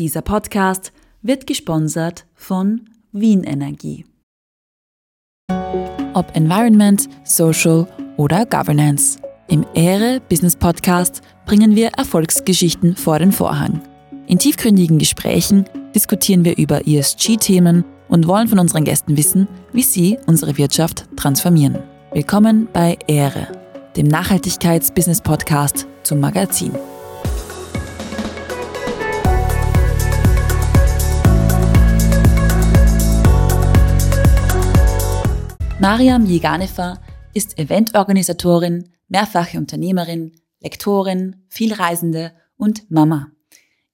Dieser Podcast wird gesponsert von Wien Energie. Ob Environment, Social oder Governance. Im Ehre Business Podcast bringen wir Erfolgsgeschichten vor den Vorhang. In tiefgründigen Gesprächen diskutieren wir über ESG-Themen und wollen von unseren Gästen wissen, wie sie unsere Wirtschaft transformieren. Willkommen bei Ehre, dem Nachhaltigkeits-Business-Podcast zum Magazin. Mariam Jeganefer ist Eventorganisatorin, mehrfache Unternehmerin, Lektorin, Vielreisende und Mama.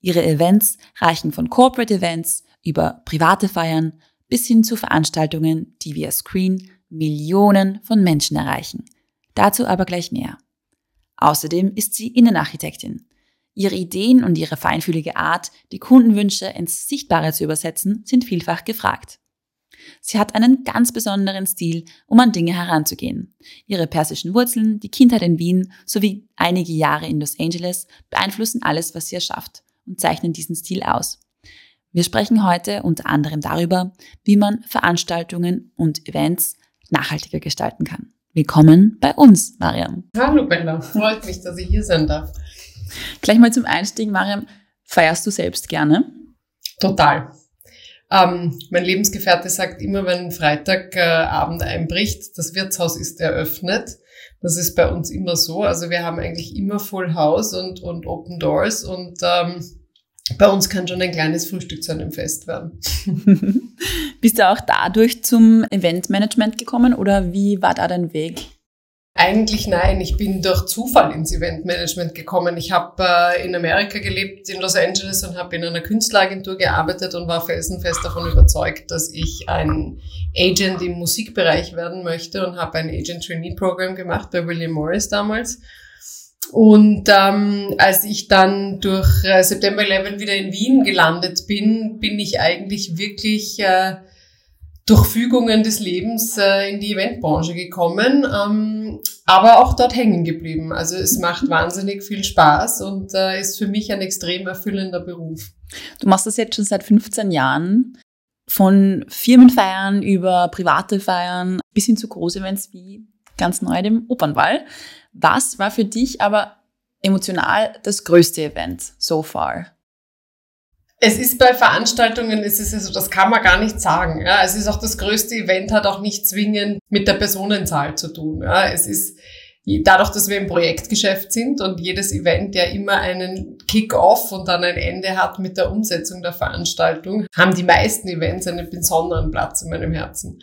Ihre Events reichen von Corporate Events über private Feiern bis hin zu Veranstaltungen, die via Screen Millionen von Menschen erreichen. Dazu aber gleich mehr. Außerdem ist sie Innenarchitektin. Ihre Ideen und ihre feinfühlige Art, die Kundenwünsche ins Sichtbare zu übersetzen, sind vielfach gefragt. Sie hat einen ganz besonderen Stil, um an Dinge heranzugehen. Ihre persischen Wurzeln, die Kindheit in Wien sowie einige Jahre in Los Angeles beeinflussen alles, was sie erschafft und zeichnen diesen Stil aus. Wir sprechen heute unter anderem darüber, wie man Veranstaltungen und Events nachhaltiger gestalten kann. Willkommen bei uns, Mariam. Hallo Bella, freut mich, dass ich hier sein darf. Gleich mal zum Einstieg, Mariam. Feierst du selbst gerne? Total. Ähm, mein Lebensgefährte sagt immer, wenn Freitagabend äh, einbricht, das Wirtshaus ist eröffnet. Das ist bei uns immer so. Also wir haben eigentlich immer Full House und, und Open Doors und ähm, bei uns kann schon ein kleines Frühstück zu einem Fest werden. Bist du auch dadurch zum Eventmanagement gekommen oder wie war da dein Weg? Eigentlich nein, ich bin durch Zufall ins Eventmanagement gekommen. Ich habe äh, in Amerika gelebt, in Los Angeles und habe in einer Künstleragentur gearbeitet und war felsenfest davon überzeugt, dass ich ein Agent im Musikbereich werden möchte und habe ein Agent Trainee Program gemacht bei William Morris damals. Und ähm, als ich dann durch äh, September 11 wieder in Wien gelandet bin, bin ich eigentlich wirklich äh, durch Fügungen des Lebens äh, in die Eventbranche gekommen, ähm, aber auch dort hängen geblieben. Also es macht wahnsinnig viel Spaß und äh, ist für mich ein extrem erfüllender Beruf. Du machst das jetzt schon seit 15 Jahren. Von Firmenfeiern über private Feiern bis hin zu Großevents wie ganz neu dem Opernball. Was war für dich aber emotional das größte Event so far? Es ist bei Veranstaltungen, es ist also, das kann man gar nicht sagen. Ja. Es ist auch das größte Event, hat auch nicht zwingend mit der Personenzahl zu tun. Ja. Es ist dadurch, dass wir im Projektgeschäft sind und jedes Event ja immer einen Kick-off und dann ein Ende hat mit der Umsetzung der Veranstaltung, haben die meisten Events einen besonderen Platz in meinem Herzen.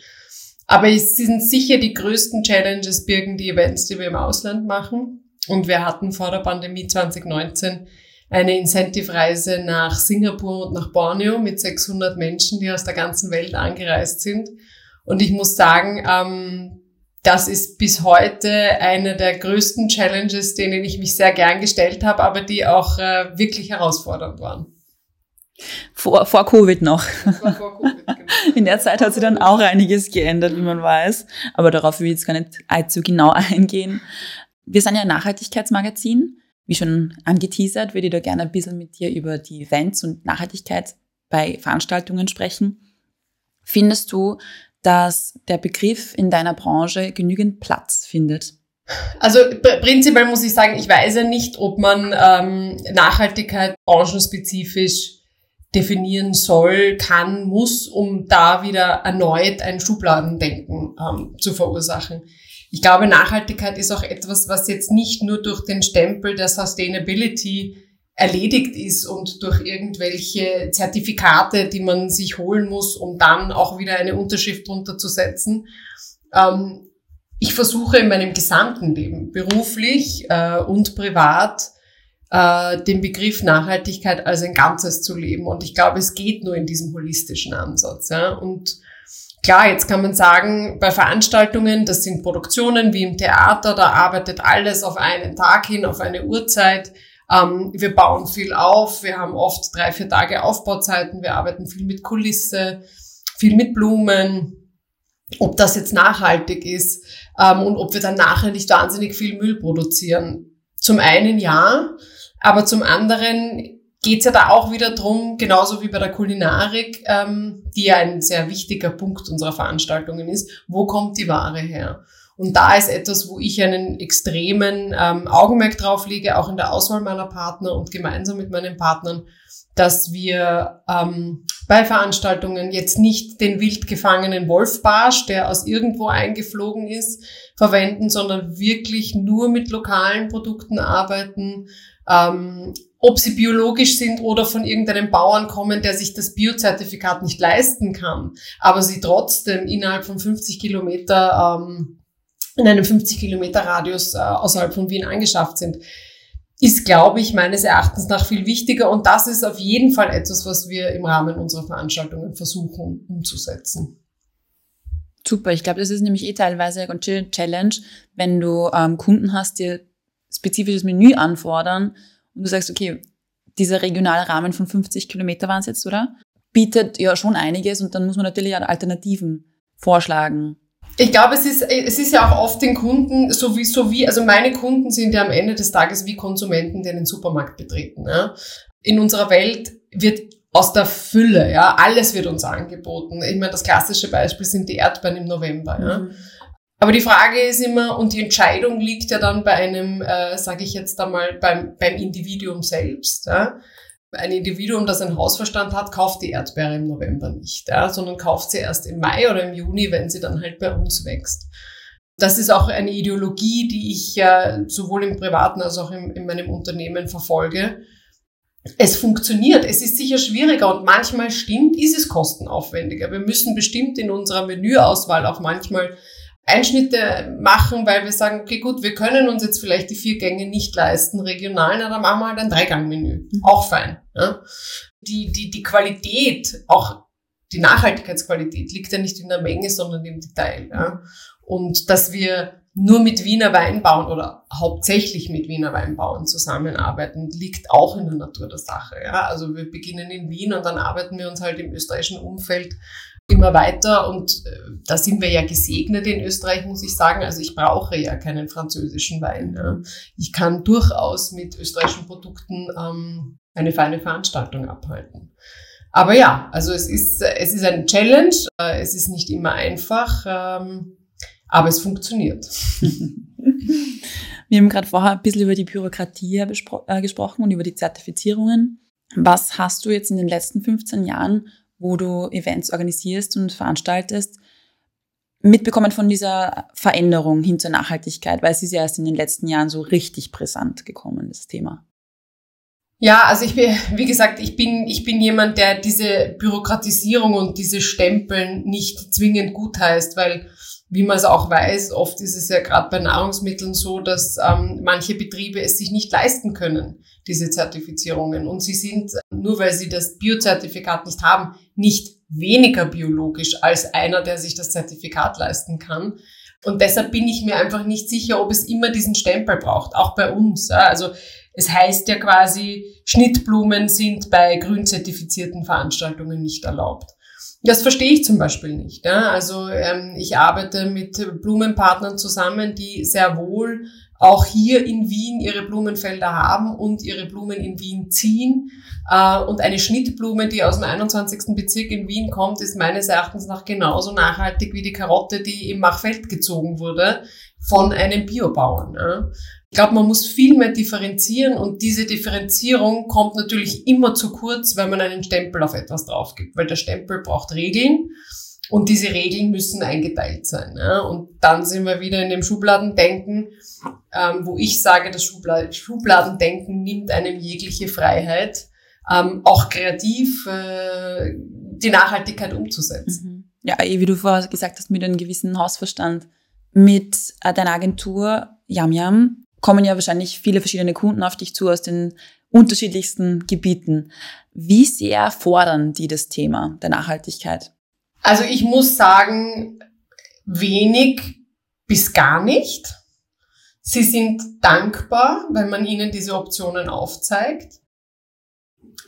Aber es sind sicher die größten Challenges birgen die Events, die wir im Ausland machen. Und wir hatten vor der Pandemie 2019 eine Incentive-Reise nach Singapur und nach Borneo mit 600 Menschen, die aus der ganzen Welt angereist sind. Und ich muss sagen, ähm, das ist bis heute eine der größten Challenges, denen ich mich sehr gern gestellt habe, aber die auch äh, wirklich herausfordernd waren. Vor, vor Covid noch. vor Covid, genau. In der Zeit hat sich dann auch einiges geändert, wie man weiß. Aber darauf will ich jetzt gar nicht allzu genau eingehen. Wir sind ja ein Nachhaltigkeitsmagazin wie schon angeteasert, würde ich da gerne ein bisschen mit dir über die Events und Nachhaltigkeit bei Veranstaltungen sprechen. Findest du, dass der Begriff in deiner Branche genügend Platz findet? Also prinzipiell muss ich sagen, ich weiß ja nicht, ob man ähm, Nachhaltigkeit branchenspezifisch definieren soll, kann, muss, um da wieder erneut ein Schubladendenken ähm, zu verursachen ich glaube, Nachhaltigkeit ist auch etwas, was jetzt nicht nur durch den Stempel der Sustainability erledigt ist und durch irgendwelche Zertifikate, die man sich holen muss, um dann auch wieder eine Unterschrift drunter zu setzen. Ähm, ich versuche in meinem gesamten Leben, beruflich äh, und privat, äh, den Begriff Nachhaltigkeit als ein Ganzes zu leben. Und ich glaube, es geht nur in diesem holistischen Ansatz. Ja? Und Klar, jetzt kann man sagen, bei Veranstaltungen, das sind Produktionen wie im Theater, da arbeitet alles auf einen Tag hin, auf eine Uhrzeit. Ähm, wir bauen viel auf, wir haben oft drei, vier Tage Aufbauzeiten, wir arbeiten viel mit Kulisse, viel mit Blumen. Ob das jetzt nachhaltig ist ähm, und ob wir dann nachher nicht wahnsinnig viel Müll produzieren. Zum einen ja, aber zum anderen geht es ja da auch wieder drum, genauso wie bei der Kulinarik, ähm, die ja ein sehr wichtiger Punkt unserer Veranstaltungen ist, wo kommt die Ware her? Und da ist etwas, wo ich einen extremen ähm, Augenmerk drauf lege, auch in der Auswahl meiner Partner und gemeinsam mit meinen Partnern, dass wir ähm, bei Veranstaltungen jetzt nicht den wild gefangenen Wolfbarsch, der aus irgendwo eingeflogen ist, verwenden, sondern wirklich nur mit lokalen Produkten arbeiten, ähm, ob sie biologisch sind oder von irgendeinem Bauern kommen, der sich das Biozertifikat nicht leisten kann, aber sie trotzdem innerhalb von 50 Kilometer ähm, in einem 50 Kilometer Radius äh, außerhalb von Wien angeschafft sind, ist, glaube ich, meines Erachtens nach viel wichtiger. Und das ist auf jeden Fall etwas, was wir im Rahmen unserer Veranstaltungen versuchen umzusetzen. Super, ich glaube, das ist nämlich eh teilweise eine Challenge, wenn du ähm, Kunden hast, die spezifisches Menü anfordern und du sagst, okay, dieser regionale Rahmen von 50 Kilometer waren es jetzt, oder? Bietet ja schon einiges und dann muss man natürlich auch Alternativen vorschlagen. Ich glaube, es ist, es ist ja auch oft den Kunden, so wie, so wie, also meine Kunden sind ja am Ende des Tages wie Konsumenten, die einen Supermarkt betreten. Ja. In unserer Welt wird aus der Fülle, ja, alles wird uns angeboten. Ich meine, das klassische Beispiel sind die Erdbeeren im November. Ja. Mhm. Aber die Frage ist immer, und die Entscheidung liegt ja dann bei einem, äh, sage ich jetzt einmal, beim, beim Individuum selbst. Ja ein Individuum, das einen Hausverstand hat, kauft die Erdbeere im November nicht, ja, sondern kauft sie erst im Mai oder im Juni, wenn sie dann halt bei uns wächst. Das ist auch eine Ideologie, die ich ja sowohl im Privaten als auch im, in meinem Unternehmen verfolge. Es funktioniert. Es ist sicher schwieriger und manchmal stimmt, ist es kostenaufwendiger. Wir müssen bestimmt in unserer Menüauswahl auch manchmal Einschnitte machen, weil wir sagen, okay, gut, wir können uns jetzt vielleicht die vier Gänge nicht leisten, regional, na, dann machen wir halt ein Dreigangmenü. Mhm. Auch fein. Ja. Die, die, die Qualität, auch die Nachhaltigkeitsqualität liegt ja nicht in der Menge, sondern im Detail. Ja. Und dass wir nur mit Wiener Weinbauern oder hauptsächlich mit Wiener Weinbauern zusammenarbeiten, liegt auch in der Natur der Sache. Ja. Also wir beginnen in Wien und dann arbeiten wir uns halt im österreichischen Umfeld immer weiter und äh, da sind wir ja gesegnet in Österreich, muss ich sagen. Also ich brauche ja keinen französischen Wein. Ja. Ich kann durchaus mit österreichischen Produkten ähm, eine feine Veranstaltung abhalten. Aber ja, also es ist, es ist ein Challenge, äh, es ist nicht immer einfach, ähm, aber es funktioniert. Wir haben gerade vorher ein bisschen über die Bürokratie äh, gesprochen und über die Zertifizierungen. Was hast du jetzt in den letzten 15 Jahren wo du Events organisierst und veranstaltest, mitbekommen von dieser Veränderung hin zur Nachhaltigkeit, weil es ist ja erst in den letzten Jahren so richtig brisant gekommen, das Thema. Ja, also ich bin, wie gesagt, ich bin, ich bin jemand, der diese Bürokratisierung und diese Stempeln nicht zwingend gut heißt, weil wie man es auch weiß, oft ist es ja gerade bei Nahrungsmitteln so, dass ähm, manche Betriebe es sich nicht leisten können, diese Zertifizierungen. Und sie sind, nur weil sie das Biozertifikat nicht haben, nicht weniger biologisch als einer, der sich das Zertifikat leisten kann. Und deshalb bin ich mir einfach nicht sicher, ob es immer diesen Stempel braucht, auch bei uns. Also es heißt ja quasi, Schnittblumen sind bei grün zertifizierten Veranstaltungen nicht erlaubt. Das verstehe ich zum Beispiel nicht. Also ähm, ich arbeite mit Blumenpartnern zusammen, die sehr wohl auch hier in Wien ihre Blumenfelder haben und ihre Blumen in Wien ziehen. Äh, und eine Schnittblume, die aus dem 21. Bezirk in Wien kommt, ist meines Erachtens nach genauso nachhaltig wie die Karotte, die im Machfeld gezogen wurde von einem Biobauern. Ich glaube, man muss viel mehr differenzieren und diese Differenzierung kommt natürlich immer zu kurz, wenn man einen Stempel auf etwas drauf gibt, weil der Stempel braucht Regeln und diese Regeln müssen eingeteilt sein. Ja? Und dann sind wir wieder in dem Schubladendenken, ähm, wo ich sage, das Schubla Schubladendenken nimmt einem jegliche Freiheit, ähm, auch kreativ äh, die Nachhaltigkeit umzusetzen. Mhm. Ja, wie du vorher gesagt hast, mit einem gewissen Hausverstand. Mit äh, deiner Agentur Yam Yam kommen ja wahrscheinlich viele verschiedene Kunden auf dich zu aus den unterschiedlichsten Gebieten. Wie sehr fordern die das Thema der Nachhaltigkeit? Also ich muss sagen, wenig bis gar nicht. Sie sind dankbar, wenn man ihnen diese Optionen aufzeigt.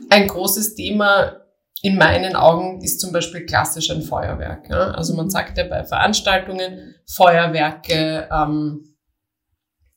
Ein großes Thema in meinen Augen ist zum Beispiel klassisch ein Feuerwerk. Ja? Also man sagt ja bei Veranstaltungen, Feuerwerke ähm,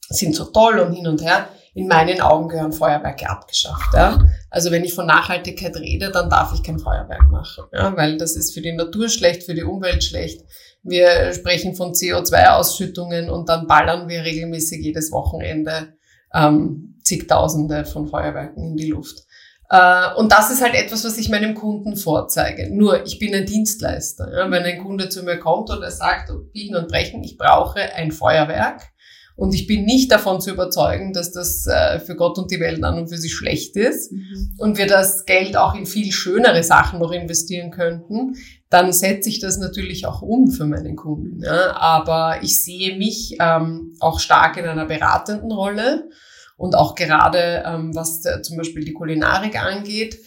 sind so toll und hin und her. In meinen Augen gehören Feuerwerke abgeschafft. Ja? Also wenn ich von Nachhaltigkeit rede, dann darf ich kein Feuerwerk machen, ja, weil das ist für die Natur schlecht, für die Umwelt schlecht. Wir sprechen von CO2-Ausschüttungen und dann ballern wir regelmäßig jedes Wochenende ähm, zigtausende von Feuerwerken in die Luft. Äh, und das ist halt etwas, was ich meinem Kunden vorzeige. Nur, ich bin ein Dienstleister. Ja? Wenn ein Kunde zu mir kommt und er sagt, oh, biegen und brechen, ich brauche ein Feuerwerk, und ich bin nicht davon zu überzeugen, dass das äh, für Gott und die Welt an und für sich schlecht ist mhm. und wir das Geld auch in viel schönere Sachen noch investieren könnten, dann setze ich das natürlich auch um für meinen Kunden. Ja? Aber ich sehe mich ähm, auch stark in einer beratenden Rolle und auch gerade ähm, was der, zum Beispiel die Kulinarik angeht,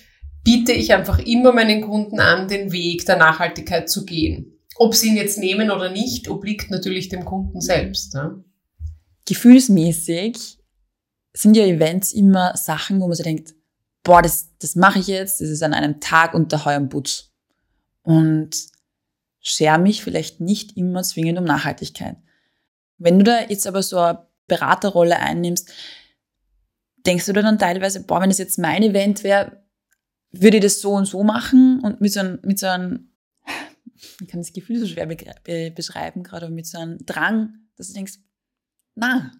biete ich einfach immer meinen Kunden an, den Weg der Nachhaltigkeit zu gehen. Ob sie ihn jetzt nehmen oder nicht, obliegt natürlich dem Kunden selbst. Ja? Gefühlsmäßig sind ja Events immer Sachen, wo man sich denkt, boah, das, das mache ich jetzt, das ist an einem Tag unter Heu und Putz. Und scher mich vielleicht nicht immer zwingend um Nachhaltigkeit. Wenn du da jetzt aber so eine Beraterrolle einnimmst, denkst du da dann teilweise, boah, wenn das jetzt mein Event wäre, würde ich das so und so machen und mit so einem, mit so einem, ich kann das Gefühl so schwer be beschreiben gerade, mit so einem Drang, dass du denkst, na,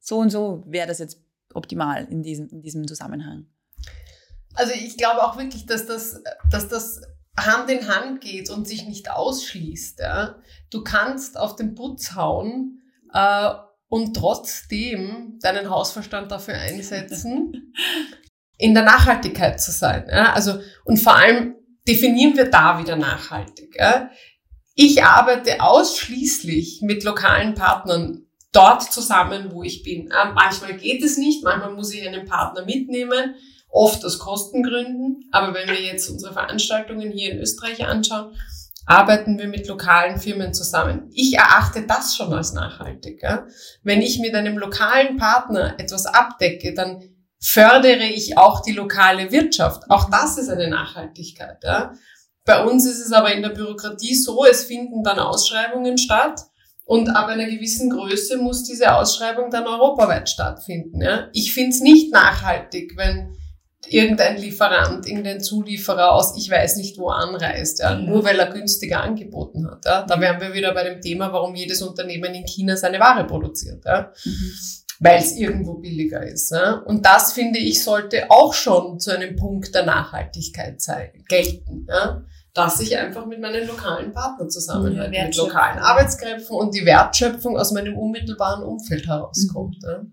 so und so wäre das jetzt optimal in diesem, in diesem Zusammenhang. Also ich glaube auch wirklich, dass das, dass das Hand in Hand geht und sich nicht ausschließt. Ja? Du kannst auf den Putz hauen äh, und trotzdem deinen Hausverstand dafür einsetzen, in der Nachhaltigkeit zu sein. Ja? Also, und vor allem definieren wir da wieder nachhaltig. Ja? Ich arbeite ausschließlich mit lokalen Partnern dort zusammen, wo ich bin. Ähm, manchmal geht es nicht, manchmal muss ich einen Partner mitnehmen, oft aus Kostengründen. Aber wenn wir jetzt unsere Veranstaltungen hier in Österreich anschauen, arbeiten wir mit lokalen Firmen zusammen. Ich erachte das schon als nachhaltig. Ja? Wenn ich mit einem lokalen Partner etwas abdecke, dann fördere ich auch die lokale Wirtschaft. Auch das ist eine Nachhaltigkeit. Ja? Bei uns ist es aber in der Bürokratie so, es finden dann Ausschreibungen statt und ab einer gewissen Größe muss diese Ausschreibung dann europaweit stattfinden. Ja? Ich finde es nicht nachhaltig, wenn irgendein Lieferant, irgendein Zulieferer aus ich weiß nicht wo anreist, ja, nur weil er günstiger angeboten hat. Ja. Da wären wir wieder bei dem Thema, warum jedes Unternehmen in China seine Ware produziert. Ja. Mhm. Weil es irgendwo billiger ist. Ja. Und das, finde ich, sollte auch schon zu einem Punkt der Nachhaltigkeit sein, gelten. Ja dass ich einfach mit meinen lokalen Partnern zusammenarbeite, ja, mit lokalen Arbeitskräften und die Wertschöpfung aus meinem unmittelbaren Umfeld herauskommt. Mhm. Ja.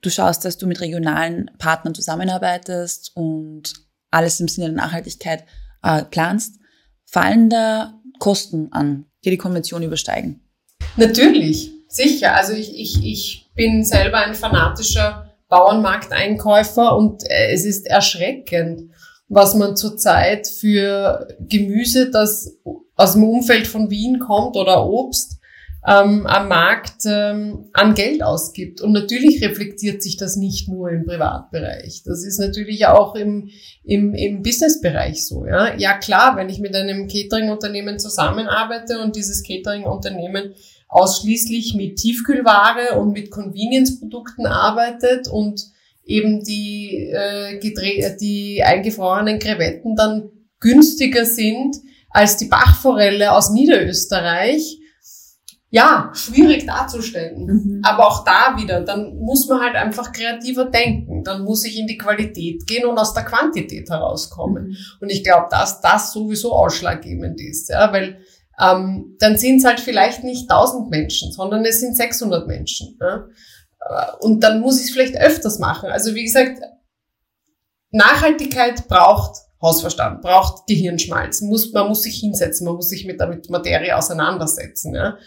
Du schaust, dass du mit regionalen Partnern zusammenarbeitest und alles im Sinne der Nachhaltigkeit äh, planst. Fallen da Kosten an, die die Konvention übersteigen? Natürlich, sicher. Also ich, ich, ich bin selber ein fanatischer Bauernmarkteinkäufer und äh, es ist erschreckend, was man zurzeit für Gemüse, das aus dem Umfeld von Wien kommt oder Obst, ähm, am Markt ähm, an Geld ausgibt. Und natürlich reflektiert sich das nicht nur im Privatbereich. Das ist natürlich auch im, im, im Businessbereich so. Ja? ja klar, wenn ich mit einem Catering-Unternehmen zusammenarbeite und dieses Catering-Unternehmen ausschließlich mit Tiefkühlware und mit Convenience-Produkten arbeitet und eben die, äh, die eingefrorenen Krevetten dann günstiger sind als die Bachforelle aus Niederösterreich. Ja, schwierig darzustellen. Mhm. Aber auch da wieder, dann muss man halt einfach kreativer denken. Dann muss ich in die Qualität gehen und aus der Quantität herauskommen. Mhm. Und ich glaube, dass das sowieso ausschlaggebend ist, ja, weil ähm, dann sind es halt vielleicht nicht 1000 Menschen, sondern es sind 600 Menschen. Ja? Und dann muss ich es vielleicht öfters machen. Also wie gesagt, Nachhaltigkeit braucht Hausverstand, braucht Gehirnschmalz. Muss, man muss sich hinsetzen, man muss sich mit der Materie auseinandersetzen. Ja.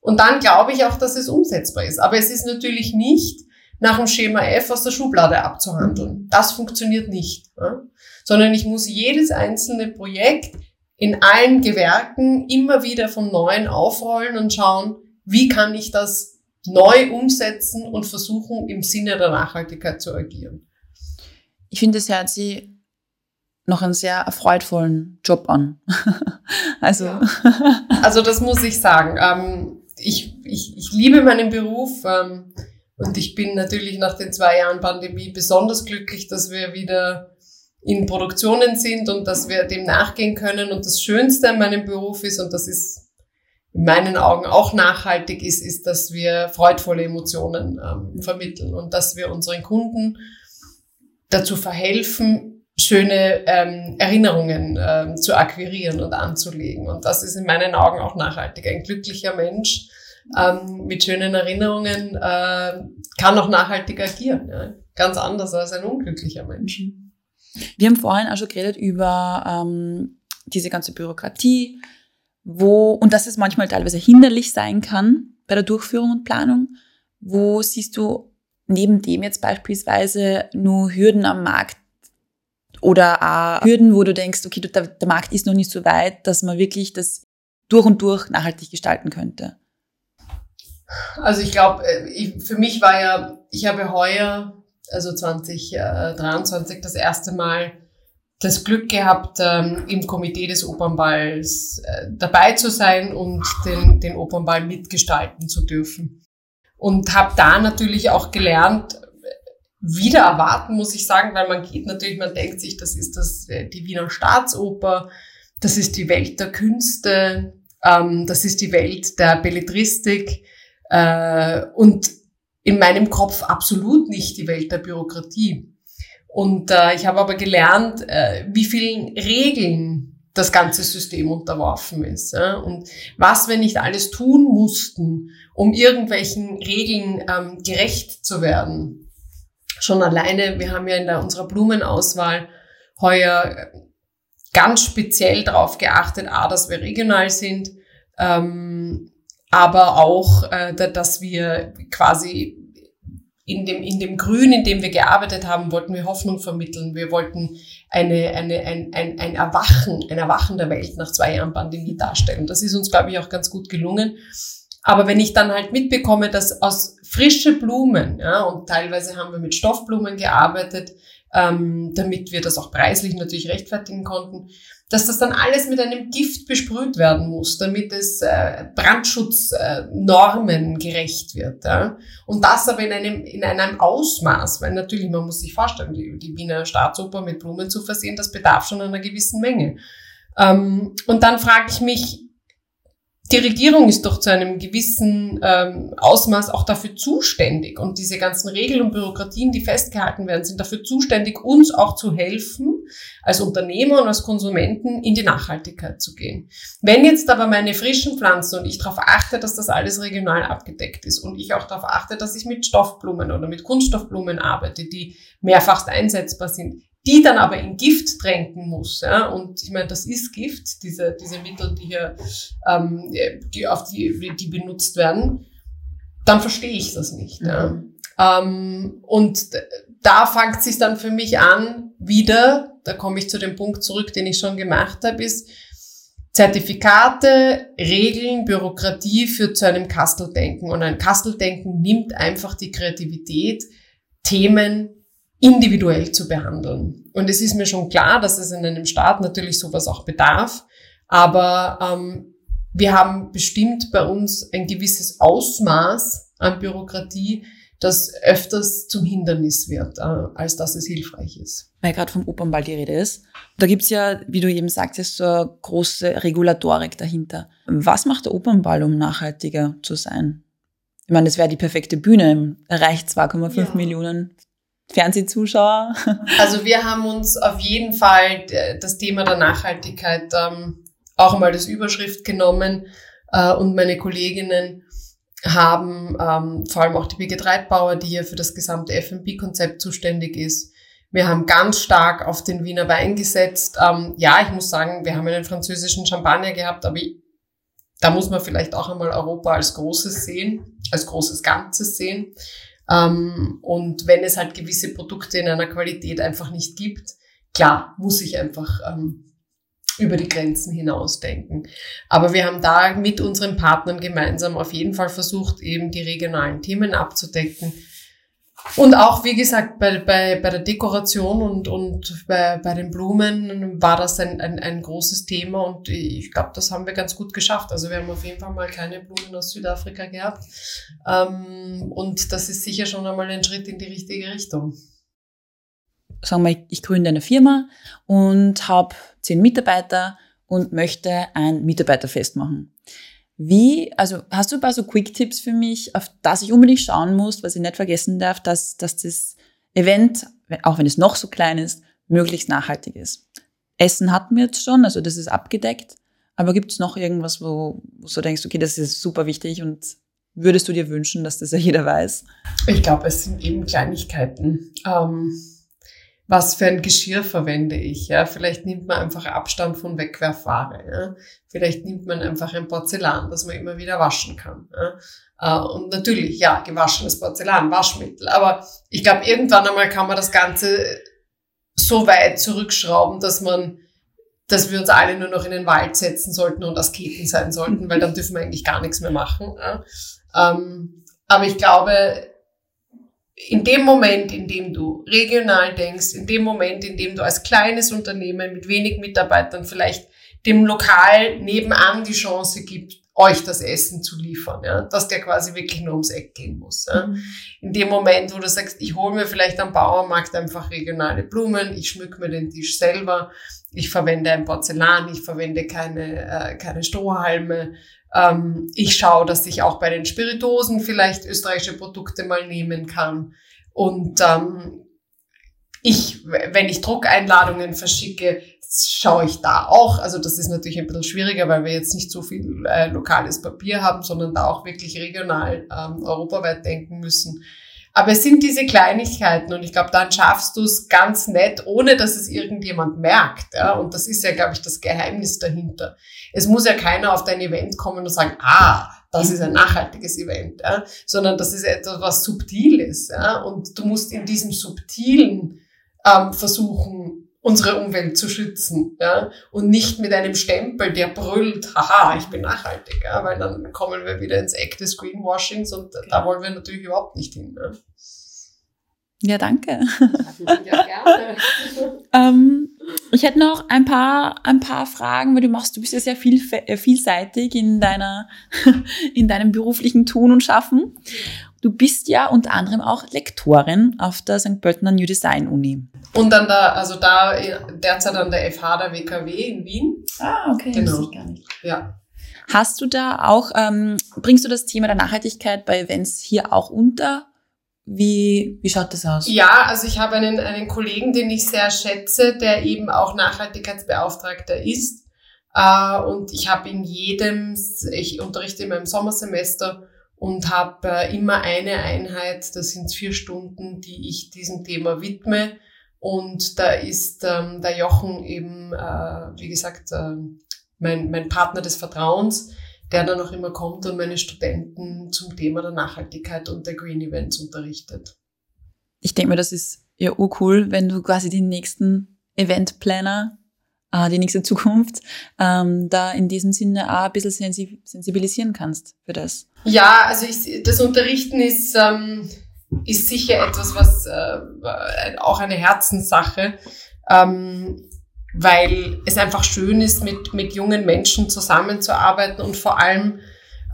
Und dann glaube ich auch, dass es umsetzbar ist. Aber es ist natürlich nicht nach dem Schema F aus der Schublade abzuhandeln. Das funktioniert nicht. Ja. Sondern ich muss jedes einzelne Projekt in allen Gewerken immer wieder vom Neuen aufrollen und schauen, wie kann ich das neu umsetzen und versuchen, im Sinne der Nachhaltigkeit zu agieren. Ich finde, es hört sie noch einen sehr erfreutvollen Job an. also. Ja. also das muss ich sagen. Ähm, ich, ich, ich liebe meinen Beruf ähm, und ich bin natürlich nach den zwei Jahren Pandemie besonders glücklich, dass wir wieder in Produktionen sind und dass wir dem nachgehen können. Und das Schönste an meinem Beruf ist, und das ist in meinen Augen auch nachhaltig ist, ist, dass wir freudvolle Emotionen ähm, vermitteln und dass wir unseren Kunden dazu verhelfen, schöne ähm, Erinnerungen ähm, zu akquirieren und anzulegen. Und das ist in meinen Augen auch nachhaltig. Ein glücklicher Mensch ähm, mit schönen Erinnerungen äh, kann auch nachhaltig agieren. Ja? Ganz anders als ein unglücklicher Mensch. Mhm. Wir haben vorhin auch schon geredet über ähm, diese ganze Bürokratie, wo, und dass es manchmal teilweise hinderlich sein kann bei der Durchführung und Planung. Wo siehst du neben dem jetzt beispielsweise nur Hürden am Markt oder auch Hürden, wo du denkst, okay, der, der Markt ist noch nicht so weit, dass man wirklich das durch und durch nachhaltig gestalten könnte? Also ich glaube, äh, für mich war ja, ich habe heuer, also 2023, das erste Mal das Glück gehabt, ähm, im Komitee des Opernballs äh, dabei zu sein und den, den Opernball mitgestalten zu dürfen. Und habe da natürlich auch gelernt, wieder erwarten, muss ich sagen, weil man geht natürlich, man denkt sich, das ist das, äh, die Wiener Staatsoper, das ist die Welt der Künste, ähm, das ist die Welt der Belletristik äh, und in meinem Kopf absolut nicht die Welt der Bürokratie. Und äh, ich habe aber gelernt, äh, wie vielen Regeln das ganze System unterworfen ist. Ja? Und was wir nicht alles tun mussten, um irgendwelchen Regeln ähm, gerecht zu werden. Schon alleine, wir haben ja in der, unserer Blumenauswahl heuer ganz speziell darauf geachtet, a, dass wir regional sind, ähm, aber auch, äh, dass wir quasi in dem, in dem Grün, in dem wir gearbeitet haben, wollten wir Hoffnung vermitteln. Wir wollten eine, eine, ein, ein, ein Erwachen, ein Erwachen der Welt nach zwei Jahren Pandemie darstellen. Das ist uns, glaube ich, auch ganz gut gelungen. Aber wenn ich dann halt mitbekomme, dass aus frische Blumen, ja, und teilweise haben wir mit Stoffblumen gearbeitet, ähm, damit wir das auch preislich natürlich rechtfertigen konnten, dass das dann alles mit einem Gift besprüht werden muss, damit es äh, Brandschutznormen äh, gerecht wird. Ja? Und das aber in einem, in einem Ausmaß, weil natürlich, man muss sich vorstellen, die, die Wiener Staatsoper mit Blumen zu versehen, das bedarf schon einer gewissen Menge. Ähm, und dann frage ich mich, die Regierung ist doch zu einem gewissen ähm, Ausmaß auch dafür zuständig. Und diese ganzen Regeln und Bürokratien, die festgehalten werden, sind dafür zuständig, uns auch zu helfen, als Unternehmer und als Konsumenten in die Nachhaltigkeit zu gehen. Wenn jetzt aber meine frischen Pflanzen und ich darauf achte, dass das alles regional abgedeckt ist und ich auch darauf achte, dass ich mit Stoffblumen oder mit Kunststoffblumen arbeite, die mehrfach einsetzbar sind, die dann aber in Gift tränken muss. Ja? Und ich meine, das ist Gift, diese, diese Mittel, die hier ähm, die, auf die, die benutzt werden, dann verstehe ich das nicht. Mhm. Ja? Ähm, und da fängt es sich dann für mich an, wieder, da komme ich zu dem Punkt zurück, den ich schon gemacht habe, ist, Zertifikate, Regeln, Bürokratie führt zu einem Kasteldenken. Und ein Kasteldenken nimmt einfach die Kreativität, Themen individuell zu behandeln. Und es ist mir schon klar, dass es in einem Staat natürlich sowas auch bedarf, aber ähm, wir haben bestimmt bei uns ein gewisses Ausmaß an Bürokratie, das öfters zum Hindernis wird, äh, als dass es hilfreich ist. Weil gerade vom Opernball die Rede ist. Da gibt's ja, wie du eben sagtest, so eine große Regulatorik dahinter. Was macht der Opernball, um nachhaltiger zu sein? Ich meine, das wäre die perfekte Bühne, erreicht 2,5 ja. Millionen Fernsehzuschauer? Also wir haben uns auf jeden Fall das Thema der Nachhaltigkeit ähm, auch mal als Überschrift genommen äh, und meine Kolleginnen haben ähm, vor allem auch die Birgit Reitbauer, die hier für das gesamte F&B-Konzept zuständig ist. Wir haben ganz stark auf den Wiener Wein gesetzt. Ähm, ja, ich muss sagen, wir haben einen französischen Champagner gehabt, aber da muss man vielleicht auch einmal Europa als großes sehen, als großes Ganzes sehen. Ähm, und wenn es halt gewisse Produkte in einer Qualität einfach nicht gibt, klar, muss ich einfach ähm, über die Grenzen hinaus denken. Aber wir haben da mit unseren Partnern gemeinsam auf jeden Fall versucht, eben die regionalen Themen abzudecken und auch, wie gesagt, bei, bei, bei der Dekoration und, und bei, bei den Blumen war das ein, ein, ein großes Thema und ich glaube, das haben wir ganz gut geschafft. Also wir haben auf jeden Fall mal keine Blumen aus Südafrika gehabt ähm, und das ist sicher schon einmal ein Schritt in die richtige Richtung. sagen wir, ich gründe eine Firma und habe zehn Mitarbeiter und möchte ein Mitarbeiterfest machen. Wie, also hast du ein paar so Quick-Tipps für mich, auf das ich unbedingt schauen muss, was ich nicht vergessen darf, dass, dass das Event, auch wenn es noch so klein ist, möglichst nachhaltig ist? Essen hatten wir jetzt schon, also das ist abgedeckt. Aber gibt es noch irgendwas, wo, wo du denkst, okay, das ist super wichtig und würdest du dir wünschen, dass das ja jeder weiß? Ich glaube, es sind eben Kleinigkeiten. Ähm, was für ein Geschirr verwende ich? Ja, vielleicht nimmt man einfach Abstand von Wegwerfware. Ja? Vielleicht nimmt man einfach ein Porzellan, das man immer wieder waschen kann. Ja? Äh, und natürlich, ja, gewaschenes Porzellan, Waschmittel. Aber ich glaube, irgendwann einmal kann man das Ganze so weit zurückschrauben, dass man, dass wir uns alle nur noch in den Wald setzen sollten und Asketen sein sollten, weil dann dürfen wir eigentlich gar nichts mehr machen. Ähm, aber ich glaube, in dem Moment, in dem du regional denkst, in dem Moment, in dem du als kleines Unternehmen mit wenig Mitarbeitern vielleicht dem Lokal nebenan die Chance gibt, euch das Essen zu liefern, ja, dass der quasi wirklich nur ums Eck gehen muss. Ja. Mhm. In dem Moment, wo du sagst, ich hole mir vielleicht am Bauernmarkt einfach regionale Blumen, ich schmück mir den Tisch selber, ich verwende ein Porzellan, ich verwende keine, äh, keine Strohhalme, ähm, ich schaue, dass ich auch bei den Spiritosen vielleicht österreichische Produkte mal nehmen kann und ähm, ich, wenn ich Druckeinladungen verschicke, schaue ich da auch. Also das ist natürlich ein bisschen schwieriger, weil wir jetzt nicht so viel äh, lokales Papier haben, sondern da auch wirklich regional ähm, europaweit denken müssen. Aber es sind diese Kleinigkeiten und ich glaube, dann schaffst du es ganz nett, ohne dass es irgendjemand merkt. Ja? Und das ist ja, glaube ich, das Geheimnis dahinter. Es muss ja keiner auf dein Event kommen und sagen, ah, das ist ein nachhaltiges Event, ja? sondern das ist etwas, was subtil ist. Ja? Und du musst in diesem Subtilen ähm, versuchen, unsere Umwelt zu schützen, ja, und nicht mit einem Stempel, der brüllt, haha, ich bin nachhaltig, ja, weil dann kommen wir wieder ins Eck des Greenwashings und okay. da wollen wir natürlich überhaupt nicht hin. Ja, ja danke. Ja, gerne. ähm, ich hätte noch ein paar, ein paar Fragen, weil du machst, du bist ja sehr viel, äh, vielseitig in deiner, in deinem beruflichen Tun und Schaffen. Du bist ja unter anderem auch Lektorin auf der St. Pöltener New Design Uni. Und dann da, also da derzeit an der FH der WKW in Wien. Ah, okay, genau. das ich gar nicht. Ja. Hast du da auch, ähm, bringst du das Thema der Nachhaltigkeit bei Events hier auch unter? Wie, wie schaut das aus? Ja, also ich habe einen, einen Kollegen, den ich sehr schätze, der eben auch Nachhaltigkeitsbeauftragter ist. Äh, und ich habe in jedem, ich unterrichte immer im Sommersemester und habe äh, immer eine Einheit, das sind vier Stunden, die ich diesem Thema widme. Und da ist ähm, der Jochen eben, äh, wie gesagt, äh, mein, mein Partner des Vertrauens, der dann auch immer kommt und meine Studenten zum Thema der Nachhaltigkeit und der Green Events unterrichtet. Ich denke mir, das ist ja urcool, wenn du quasi den nächsten Eventplaner äh, die nächste Zukunft, ähm, da in diesem Sinne auch ein bisschen sensibilisieren kannst für das. Ja, also ich, das Unterrichten ist, ähm, ist sicher etwas, was äh, auch eine Herzenssache, ähm, weil es einfach schön ist, mit, mit jungen Menschen zusammenzuarbeiten und vor allem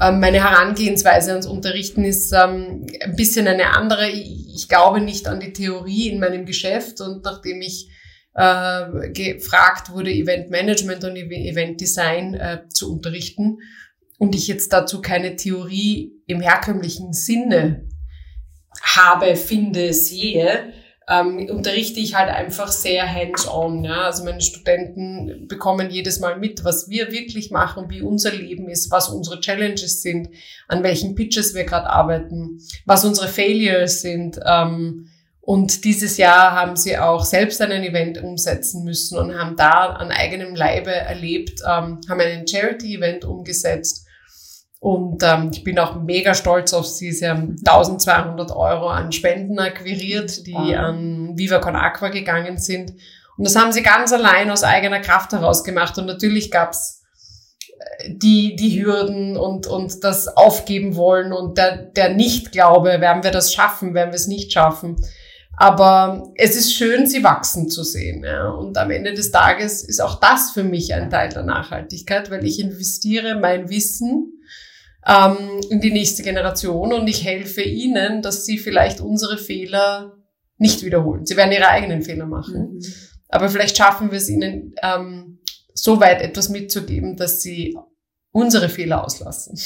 ähm, meine Herangehensweise ans Unterrichten ist ähm, ein bisschen eine andere. Ich, glaube nicht an die Theorie in meinem Geschäft und nachdem ich äh, gefragt wurde, Event Management und Event Design äh, zu unterrichten und ich jetzt dazu keine Theorie im herkömmlichen Sinne habe, finde, sehe, ähm, unterrichte ich halt einfach sehr hands-on. Ja? Also meine Studenten bekommen jedes Mal mit, was wir wirklich machen, wie unser Leben ist, was unsere Challenges sind, an welchen Pitches wir gerade arbeiten, was unsere Failures sind. Ähm, und dieses Jahr haben sie auch selbst ein Event umsetzen müssen und haben da an eigenem Leibe erlebt, ähm, haben einen Charity-Event umgesetzt. Und ähm, ich bin auch mega stolz auf sie. Sie haben 1200 Euro an Spenden akquiriert, die wow. an Viva Con Aqua gegangen sind. Und das haben sie ganz allein aus eigener Kraft heraus gemacht. Und natürlich gab's äh, die, die Hürden und, und das Aufgeben wollen und der, der Nicht-Glaube, werden wir das schaffen, werden wir es nicht schaffen. Aber es ist schön, sie wachsen zu sehen. Ja. Und am Ende des Tages ist auch das für mich ein Teil der Nachhaltigkeit, weil ich investiere mein Wissen ähm, in die nächste Generation und ich helfe ihnen, dass sie vielleicht unsere Fehler nicht wiederholen. Sie werden ihre eigenen Fehler machen. Mhm. Aber vielleicht schaffen wir es ihnen, ähm, so weit etwas mitzugeben, dass sie unsere Fehler auslassen.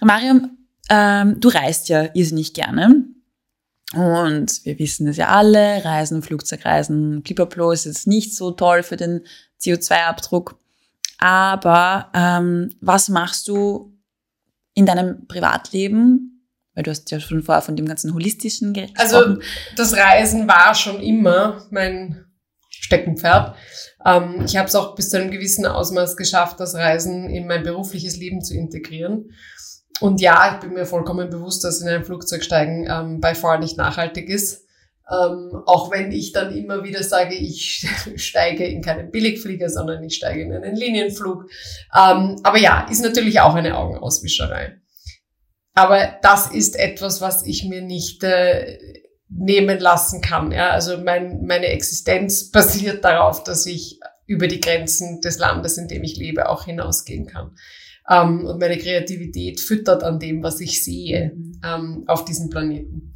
Mariam, ähm, du reist ja irrsinnig gerne. Und wir wissen es ja alle, Reisen, Flugzeugreisen, Clipperplo ist jetzt nicht so toll für den CO2-Abdruck. Aber ähm, was machst du in deinem Privatleben? Weil du hast ja schon vorher von dem ganzen holistischen gesprochen. Also das Reisen war schon immer mein Steckenpferd. Ähm, ich habe es auch bis zu einem gewissen Ausmaß geschafft, das Reisen in mein berufliches Leben zu integrieren. Und ja, ich bin mir vollkommen bewusst, dass in ein Flugzeug steigen ähm, bei far nicht nachhaltig ist. Ähm, auch wenn ich dann immer wieder sage, ich steige in keinen Billigflieger, sondern ich steige in einen Linienflug. Ähm, aber ja, ist natürlich auch eine Augenauswischerei. Aber das ist etwas, was ich mir nicht äh, nehmen lassen kann. Ja? Also mein, meine Existenz basiert darauf, dass ich über die Grenzen des Landes, in dem ich lebe, auch hinausgehen kann. Ähm, und meine Kreativität füttert an dem, was ich sehe mhm. ähm, auf diesem Planeten.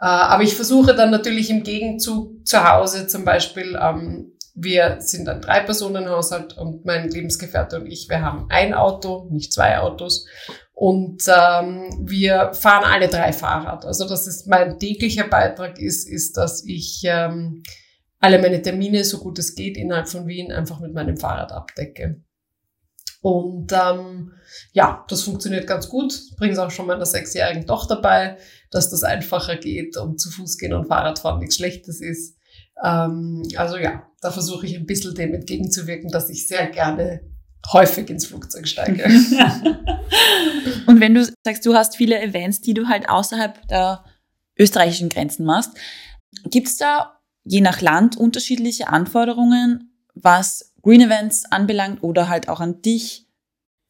Äh, aber ich versuche dann natürlich im Gegenzug zu Hause zum Beispiel, ähm, wir sind ein Drei-Personen-Haushalt und mein Lebensgefährte und ich, wir haben ein Auto, nicht zwei Autos. Und ähm, wir fahren alle drei Fahrrad. Also das ist mein täglicher Beitrag ist, ist, dass ich ähm, alle meine Termine, so gut es geht, innerhalb von Wien einfach mit meinem Fahrrad abdecke. Und ähm, ja, das funktioniert ganz gut. Bringe es auch schon meiner sechsjährigen Tochter bei, dass das einfacher geht und zu Fuß gehen und Fahrradfahren nichts Schlechtes ist. Ähm, also ja, da versuche ich ein bisschen dem entgegenzuwirken, dass ich sehr gerne häufig ins Flugzeug steige. und wenn du sagst, du hast viele Events, die du halt außerhalb der österreichischen Grenzen machst, gibt es da je nach Land unterschiedliche Anforderungen, was Green Events anbelangt oder halt auch an dich?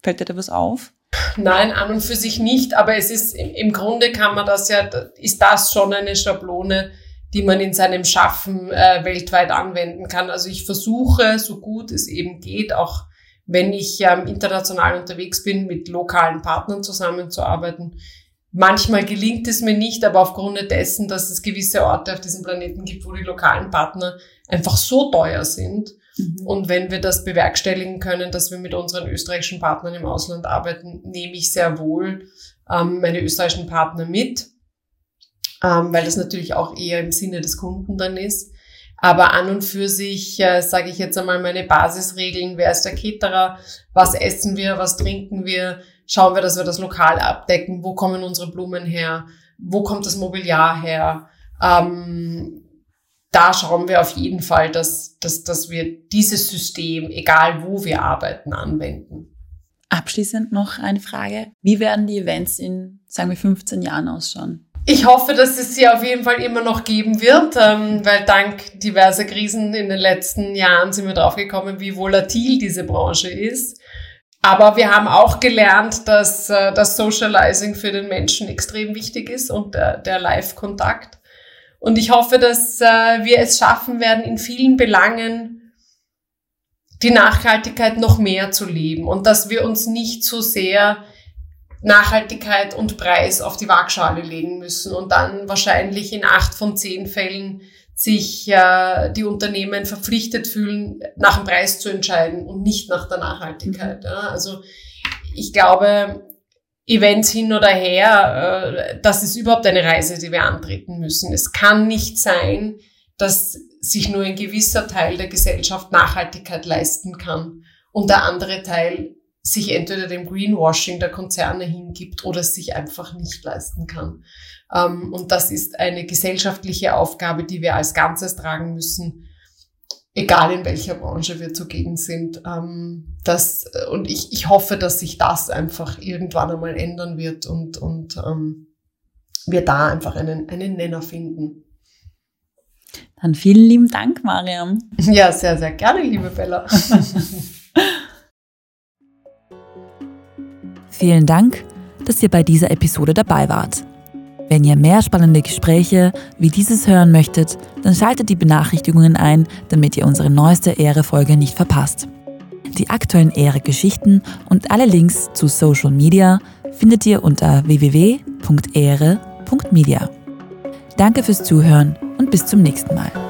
Fällt dir da was auf? Nein, an und für sich nicht, aber es ist im Grunde kann man das ja, ist das schon eine Schablone, die man in seinem Schaffen äh, weltweit anwenden kann. Also ich versuche, so gut es eben geht, auch wenn ich ähm, international unterwegs bin, mit lokalen Partnern zusammenzuarbeiten. Manchmal gelingt es mir nicht, aber aufgrund dessen, dass es gewisse Orte auf diesem Planeten gibt, wo die lokalen Partner einfach so teuer sind, Mhm. Und wenn wir das bewerkstelligen können, dass wir mit unseren österreichischen Partnern im Ausland arbeiten, nehme ich sehr wohl ähm, meine österreichischen Partner mit, ähm, weil das natürlich auch eher im Sinne des Kunden dann ist. Aber an und für sich äh, sage ich jetzt einmal meine Basisregeln. Wer ist der Caterer? Was essen wir? Was trinken wir? Schauen wir, dass wir das lokal abdecken. Wo kommen unsere Blumen her? Wo kommt das Mobiliar her? Ähm, da schauen wir auf jeden Fall, dass, dass, dass wir dieses System, egal wo wir arbeiten, anwenden. Abschließend noch eine Frage. Wie werden die Events in, sagen wir, 15 Jahren ausschauen? Ich hoffe, dass es sie auf jeden Fall immer noch geben wird, ähm, weil dank diverser Krisen in den letzten Jahren sind wir drauf gekommen, wie volatil diese Branche ist. Aber wir haben auch gelernt, dass äh, das Socializing für den Menschen extrem wichtig ist und der, der Live-Kontakt. Und ich hoffe, dass äh, wir es schaffen werden, in vielen Belangen die Nachhaltigkeit noch mehr zu leben und dass wir uns nicht so sehr Nachhaltigkeit und Preis auf die Waagschale legen müssen und dann wahrscheinlich in acht von zehn Fällen sich äh, die Unternehmen verpflichtet fühlen, nach dem Preis zu entscheiden und nicht nach der Nachhaltigkeit. Ja. Also ich glaube, Events hin oder her, äh, das ist überhaupt eine Reise, die wir antreten müssen. Es kann nicht sein, dass sich nur ein gewisser Teil der Gesellschaft Nachhaltigkeit leisten kann und der andere Teil sich entweder dem Greenwashing der Konzerne hingibt oder es sich einfach nicht leisten kann. Ähm, und das ist eine gesellschaftliche Aufgabe, die wir als Ganzes tragen müssen egal in welcher Branche wir zugegen sind. Ähm, das, und ich, ich hoffe, dass sich das einfach irgendwann einmal ändern wird und, und ähm, wir da einfach einen, einen Nenner finden. Dann vielen lieben Dank, Mariam. Ja, sehr, sehr gerne, liebe Bella. vielen Dank, dass ihr bei dieser Episode dabei wart. Wenn ihr mehr spannende Gespräche wie dieses hören möchtet, dann schaltet die Benachrichtigungen ein, damit ihr unsere neueste Ehre-Folge nicht verpasst. Die aktuellen Ehre-Geschichten und alle Links zu Social Media findet ihr unter www.ehre.media. Danke fürs Zuhören und bis zum nächsten Mal.